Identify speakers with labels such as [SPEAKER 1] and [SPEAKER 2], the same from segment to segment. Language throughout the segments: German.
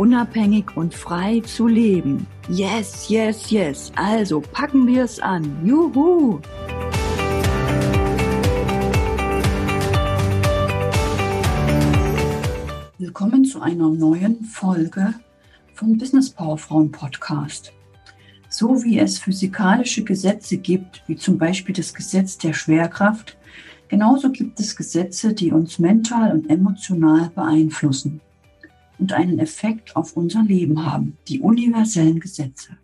[SPEAKER 1] unabhängig und frei zu leben. Yes, yes, yes. Also packen wir es an. Juhu! Willkommen zu einer neuen Folge vom Business Power Frauen Podcast. So wie es physikalische Gesetze gibt, wie zum Beispiel das Gesetz der Schwerkraft, genauso gibt es Gesetze, die uns mental und emotional beeinflussen und einen Effekt auf unser Leben haben, die universellen Gesetze.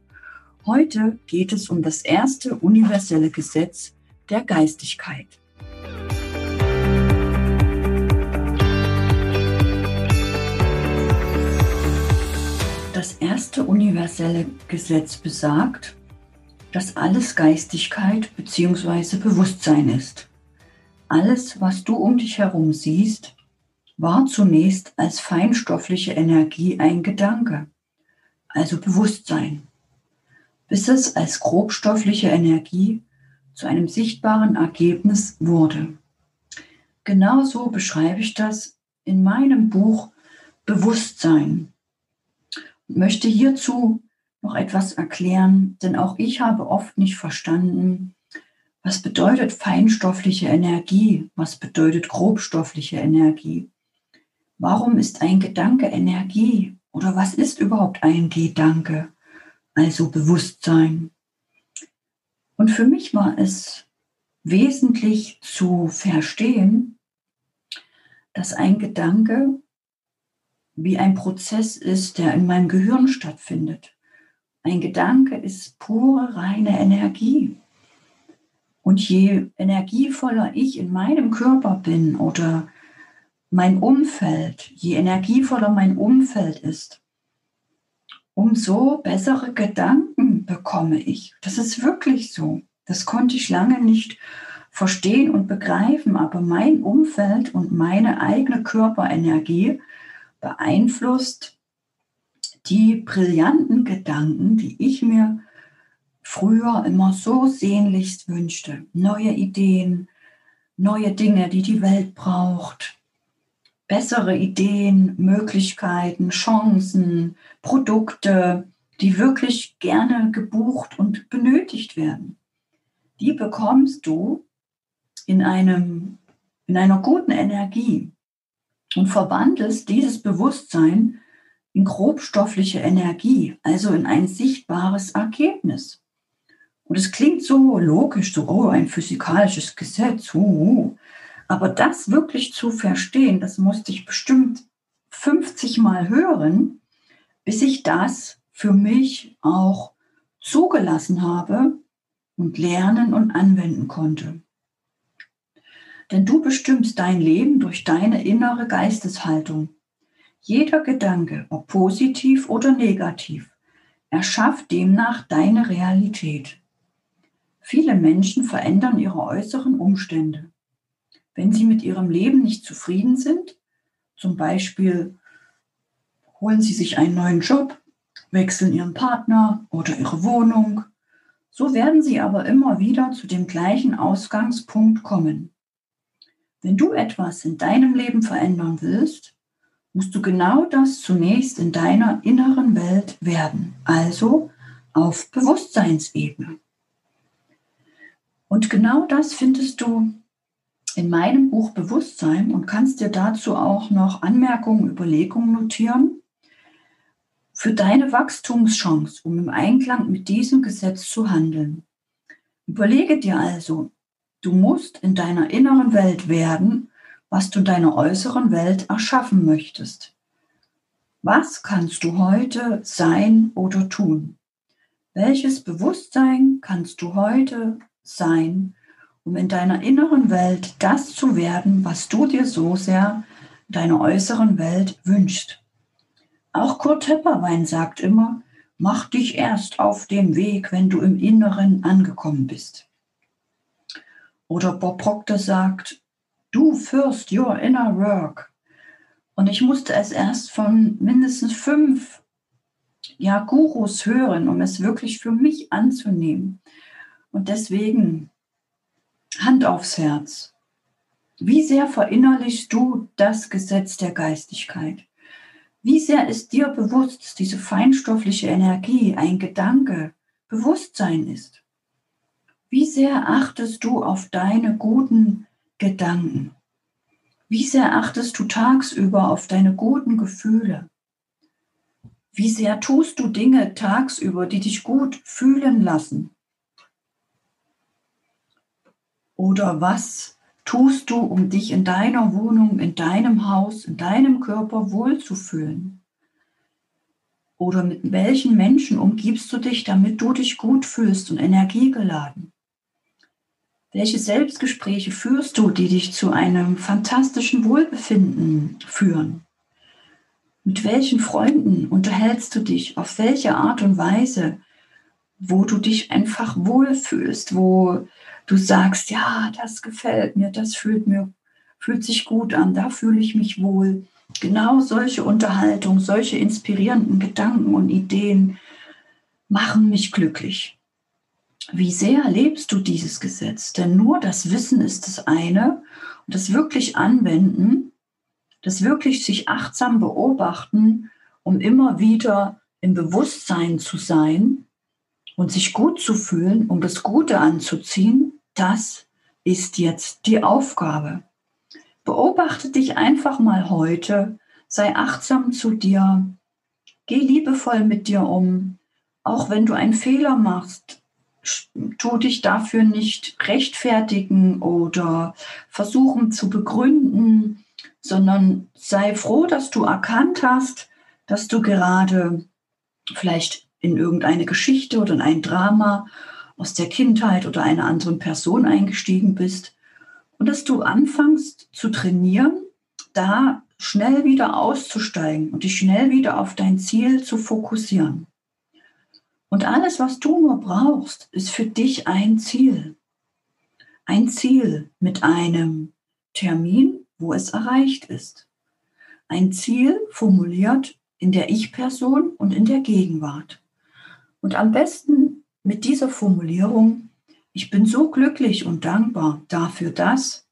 [SPEAKER 1] Heute geht es um das erste universelle Gesetz der Geistigkeit. Das erste universelle Gesetz besagt, dass alles Geistigkeit bzw. Bewusstsein ist. Alles, was du um dich herum siehst, war zunächst als feinstoffliche Energie ein Gedanke, also Bewusstsein, bis es als grobstoffliche Energie zu einem sichtbaren Ergebnis wurde. Genauso beschreibe ich das in meinem Buch Bewusstsein und möchte hierzu noch etwas erklären, denn auch ich habe oft nicht verstanden, was bedeutet feinstoffliche Energie, was bedeutet grobstoffliche Energie. Warum ist ein Gedanke Energie? Oder was ist überhaupt ein Gedanke? Also Bewusstsein. Und für mich war es wesentlich zu verstehen, dass ein Gedanke wie ein Prozess ist, der in meinem Gehirn stattfindet. Ein Gedanke ist pure, reine Energie. Und je energievoller ich in meinem Körper bin oder mein Umfeld, je energievoller mein Umfeld ist, umso bessere Gedanken bekomme ich. Das ist wirklich so. Das konnte ich lange nicht verstehen und begreifen, aber mein Umfeld und meine eigene Körperenergie beeinflusst die brillanten Gedanken, die ich mir früher immer so sehnlichst wünschte. Neue Ideen, neue Dinge, die die Welt braucht, bessere Ideen, Möglichkeiten, Chancen, Produkte, die wirklich gerne gebucht und benötigt werden. Die bekommst du in, einem, in einer guten Energie und verwandelst dieses Bewusstsein in grobstoffliche Energie, also in ein sichtbares Ergebnis. Und es klingt so logisch, so, oh, ein physikalisches Gesetz, uh, uh. Aber das wirklich zu verstehen, das musste ich bestimmt 50 Mal hören, bis ich das für mich auch zugelassen habe und lernen und anwenden konnte. Denn du bestimmst dein Leben durch deine innere Geisteshaltung. Jeder Gedanke, ob positiv oder negativ, erschafft demnach deine Realität. Viele Menschen verändern ihre äußeren Umstände wenn sie mit ihrem Leben nicht zufrieden sind, zum Beispiel holen sie sich einen neuen Job, wechseln ihren Partner oder ihre Wohnung, so werden sie aber immer wieder zu dem gleichen Ausgangspunkt kommen. Wenn du etwas in deinem Leben verändern willst, musst du genau das zunächst in deiner inneren Welt werden, also auf Bewusstseinsebene. Und genau das findest du in meinem Buch Bewusstsein und kannst dir dazu auch noch Anmerkungen, Überlegungen notieren für deine Wachstumschance, um im Einklang mit diesem Gesetz zu handeln. Überlege dir also, du musst in deiner inneren Welt werden, was du in deiner äußeren Welt erschaffen möchtest. Was kannst du heute sein oder tun? Welches Bewusstsein kannst du heute sein um in deiner inneren Welt das zu werden, was du dir so sehr in deiner äußeren Welt wünschst. Auch Kurt Tepperwein sagt immer, mach dich erst auf den Weg, wenn du im Inneren angekommen bist. Oder Bob Proctor sagt, do first your inner work. Und ich musste es erst von mindestens fünf ja, Gurus hören, um es wirklich für mich anzunehmen. Und deswegen Hand aufs Herz. Wie sehr verinnerlichst du das Gesetz der Geistigkeit? Wie sehr ist dir bewusst, dass diese feinstoffliche Energie ein Gedanke, Bewusstsein ist? Wie sehr achtest du auf deine guten Gedanken? Wie sehr achtest du tagsüber auf deine guten Gefühle? Wie sehr tust du Dinge tagsüber, die dich gut fühlen lassen? Oder was tust du, um dich in deiner Wohnung, in deinem Haus, in deinem Körper wohlzufühlen? Oder mit welchen Menschen umgibst du dich, damit du dich gut fühlst und energiegeladen? Welche Selbstgespräche führst du, die dich zu einem fantastischen Wohlbefinden führen? Mit welchen Freunden unterhältst du dich? Auf welche Art und Weise, wo du dich einfach wohlfühlst, wo du sagst, ja, das gefällt mir, das fühlt mir, fühlt sich gut an, da fühle ich mich wohl. Genau solche Unterhaltungen, solche inspirierenden Gedanken und Ideen machen mich glücklich. Wie sehr lebst du dieses Gesetz? Denn nur das Wissen ist das eine und das wirklich anwenden, das wirklich sich achtsam beobachten, um immer wieder im Bewusstsein zu sein und sich gut zu fühlen, um das Gute anzuziehen, das ist jetzt die Aufgabe. Beobachte dich einfach mal heute, sei achtsam zu dir, geh liebevoll mit dir um, auch wenn du einen Fehler machst, tu dich dafür nicht rechtfertigen oder versuchen zu begründen, sondern sei froh, dass du erkannt hast, dass du gerade vielleicht in irgendeine Geschichte oder in ein Drama aus der Kindheit oder einer anderen Person eingestiegen bist und dass du anfängst zu trainieren, da schnell wieder auszusteigen und dich schnell wieder auf dein Ziel zu fokussieren. Und alles, was du nur brauchst, ist für dich ein Ziel. Ein Ziel mit einem Termin, wo es erreicht ist. Ein Ziel formuliert in der Ich-Person und in der Gegenwart. Und am besten mit dieser Formulierung, ich bin so glücklich und dankbar dafür, dass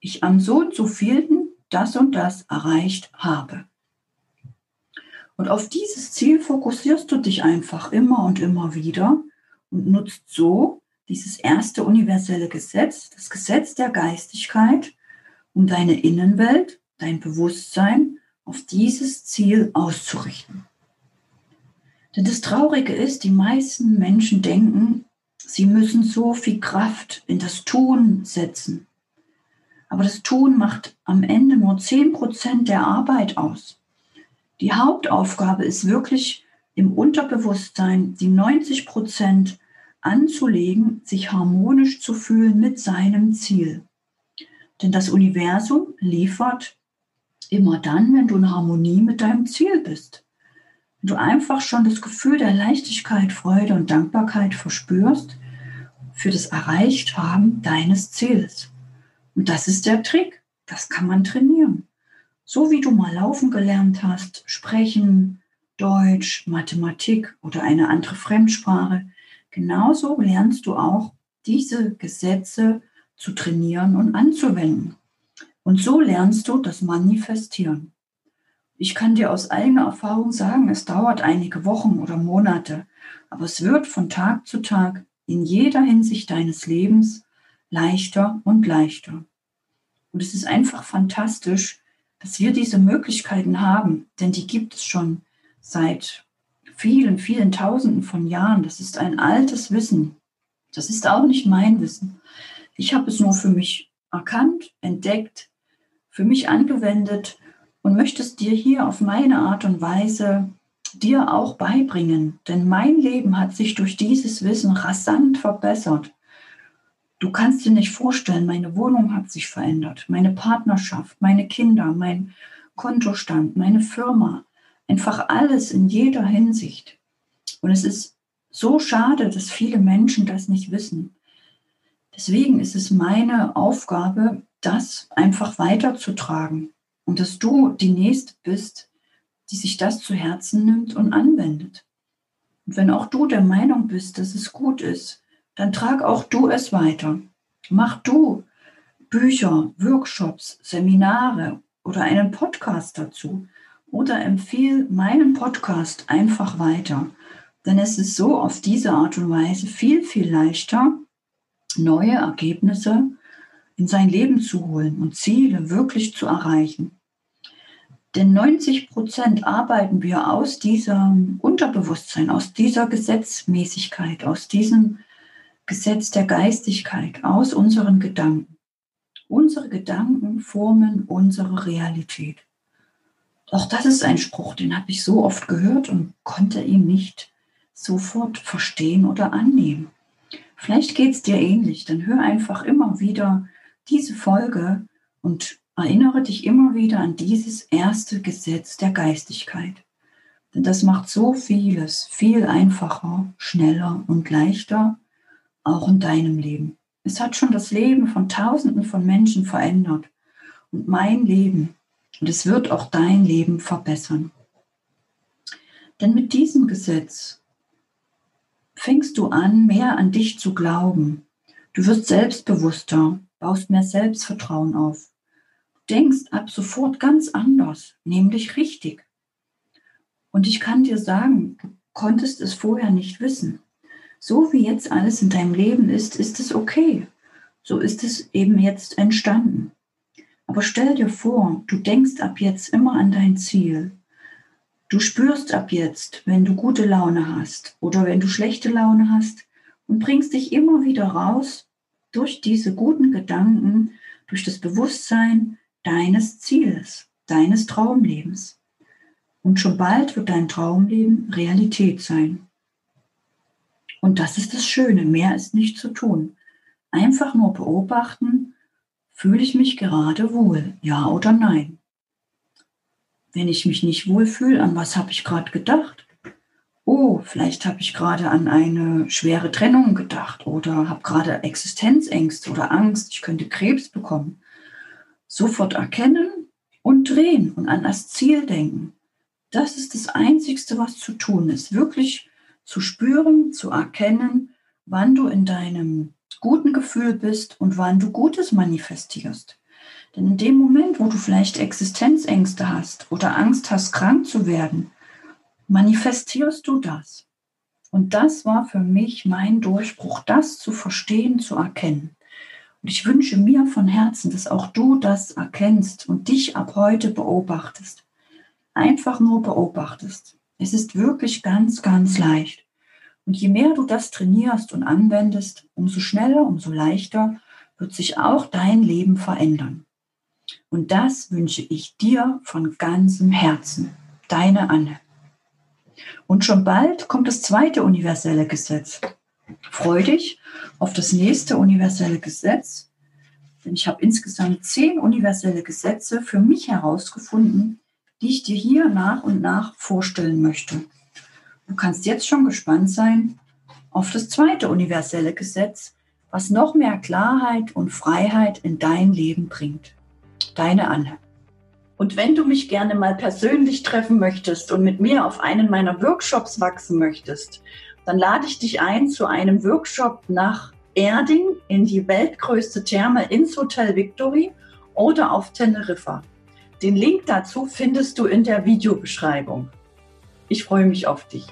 [SPEAKER 1] ich am so und so vielen das und das erreicht habe. Und auf dieses Ziel fokussierst du dich einfach immer und immer wieder und nutzt so dieses erste universelle Gesetz, das Gesetz der Geistigkeit, um deine Innenwelt, dein Bewusstsein auf dieses Ziel auszurichten. Denn das Traurige ist, die meisten Menschen denken, sie müssen so viel Kraft in das Tun setzen. Aber das Tun macht am Ende nur 10% der Arbeit aus. Die Hauptaufgabe ist wirklich im Unterbewusstsein die 90% anzulegen, sich harmonisch zu fühlen mit seinem Ziel. Denn das Universum liefert immer dann, wenn du in Harmonie mit deinem Ziel bist du einfach schon das Gefühl der Leichtigkeit, Freude und Dankbarkeit verspürst für das Erreichthaben deines Ziels. Und das ist der Trick. Das kann man trainieren. So wie du mal laufen gelernt hast, sprechen, Deutsch, Mathematik oder eine andere Fremdsprache, genauso lernst du auch diese Gesetze zu trainieren und anzuwenden. Und so lernst du das Manifestieren. Ich kann dir aus eigener Erfahrung sagen, es dauert einige Wochen oder Monate, aber es wird von Tag zu Tag in jeder Hinsicht deines Lebens leichter und leichter. Und es ist einfach fantastisch, dass wir diese Möglichkeiten haben, denn die gibt es schon seit vielen, vielen Tausenden von Jahren. Das ist ein altes Wissen. Das ist auch nicht mein Wissen. Ich habe es nur für mich erkannt, entdeckt, für mich angewendet und möchtest dir hier auf meine Art und Weise dir auch beibringen. Denn mein Leben hat sich durch dieses Wissen rasant verbessert. Du kannst dir nicht vorstellen, meine Wohnung hat sich verändert, meine Partnerschaft, meine Kinder, mein Kontostand, meine Firma, einfach alles in jeder Hinsicht. Und es ist so schade, dass viele Menschen das nicht wissen. Deswegen ist es meine Aufgabe, das einfach weiterzutragen und dass du die Nächste bist, die sich das zu Herzen nimmt und anwendet. Und wenn auch du der Meinung bist, dass es gut ist, dann trag auch du es weiter. Mach du Bücher, Workshops, Seminare oder einen Podcast dazu oder empfehle meinen Podcast einfach weiter. Denn es ist so auf diese Art und Weise viel, viel leichter, neue Ergebnisse in sein Leben zu holen und Ziele wirklich zu erreichen. Denn 90 Prozent arbeiten wir aus diesem Unterbewusstsein, aus dieser Gesetzmäßigkeit, aus diesem Gesetz der Geistigkeit, aus unseren Gedanken. Unsere Gedanken formen unsere Realität. Auch das ist ein Spruch, den habe ich so oft gehört und konnte ihn nicht sofort verstehen oder annehmen. Vielleicht geht es dir ähnlich, dann hör einfach immer wieder diese Folge und erinnere dich immer wieder an dieses erste Gesetz der Geistigkeit. Denn das macht so vieles viel einfacher, schneller und leichter, auch in deinem Leben. Es hat schon das Leben von Tausenden von Menschen verändert und mein Leben. Und es wird auch dein Leben verbessern. Denn mit diesem Gesetz fängst du an, mehr an dich zu glauben. Du wirst selbstbewusster, baust mehr Selbstvertrauen auf denkst ab sofort ganz anders, nämlich richtig. Und ich kann dir sagen, du konntest es vorher nicht wissen. So wie jetzt alles in deinem Leben ist, ist es okay. So ist es eben jetzt entstanden. Aber stell dir vor, du denkst ab jetzt immer an dein Ziel. Du spürst ab jetzt, wenn du gute Laune hast oder wenn du schlechte Laune hast und bringst dich immer wieder raus durch diese guten Gedanken, durch das Bewusstsein, deines Zieles, deines Traumlebens. Und schon bald wird dein Traumleben Realität sein. Und das ist das Schöne, mehr ist nicht zu tun. Einfach nur beobachten, fühle ich mich gerade wohl, ja oder nein. Wenn ich mich nicht wohl fühle, an was habe ich gerade gedacht? Oh, vielleicht habe ich gerade an eine schwere Trennung gedacht oder habe gerade Existenzängste oder Angst, ich könnte Krebs bekommen sofort erkennen und drehen und an das Ziel denken. Das ist das Einzigste, was zu tun ist. Wirklich zu spüren, zu erkennen, wann du in deinem guten Gefühl bist und wann du Gutes manifestierst. Denn in dem Moment, wo du vielleicht Existenzängste hast oder Angst hast, krank zu werden, manifestierst du das. Und das war für mich mein Durchbruch, das zu verstehen, zu erkennen. Und ich wünsche mir von Herzen, dass auch du das erkennst und dich ab heute beobachtest. Einfach nur beobachtest. Es ist wirklich ganz, ganz leicht. Und je mehr du das trainierst und anwendest, umso schneller, umso leichter wird sich auch dein Leben verändern. Und das wünsche ich dir von ganzem Herzen. Deine Anne. Und schon bald kommt das zweite universelle Gesetz. Freu dich auf das nächste universelle Gesetz, denn ich habe insgesamt zehn universelle Gesetze für mich herausgefunden, die ich dir hier nach und nach vorstellen möchte. Du kannst jetzt schon gespannt sein auf das zweite universelle Gesetz, was noch mehr Klarheit und Freiheit in dein Leben bringt. Deine Anne. Und wenn du mich gerne mal persönlich treffen möchtest und mit mir auf einen meiner Workshops wachsen möchtest, dann lade ich dich ein zu einem Workshop nach Erding in die weltgrößte Therme ins Hotel Victory oder auf Teneriffa. Den Link dazu findest du in der Videobeschreibung. Ich freue mich auf dich.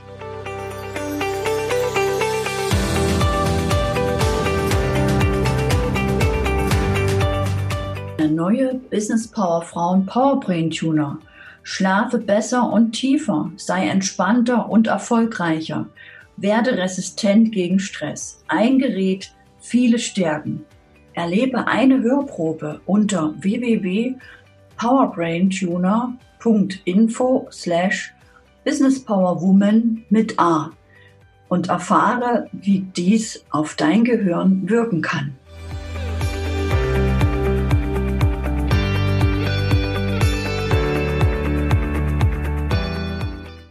[SPEAKER 1] Der neue Business Power Frauen Powerbrain Tuner. Schlafe besser und tiefer, sei entspannter und erfolgreicher. Werde resistent gegen Stress. Ein Gerät, viele Stärken. Erlebe eine Hörprobe unter www.powerbraintuner.info slash businesspowerwoman mit A und erfahre, wie dies auf dein Gehirn wirken kann.